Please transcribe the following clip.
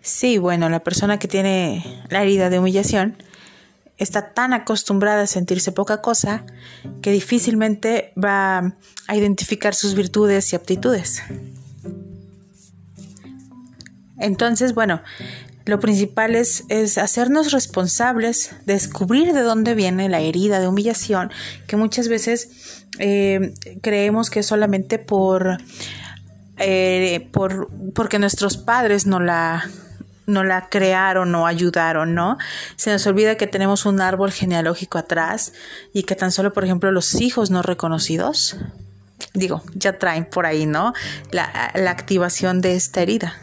Sí, bueno, la persona que tiene la herida de humillación está tan acostumbrada a sentirse poca cosa que difícilmente va a identificar sus virtudes y aptitudes. Entonces, bueno, lo principal es, hacernos responsables, descubrir de dónde viene la herida de humillación, que muchas veces eh, creemos que es solamente por, eh, por porque nuestros padres no la no la crearon o ayudaron, ¿no? Se nos olvida que tenemos un árbol genealógico atrás y que tan solo, por ejemplo, los hijos no reconocidos, digo, ya traen por ahí, ¿no? La, la activación de esta herida.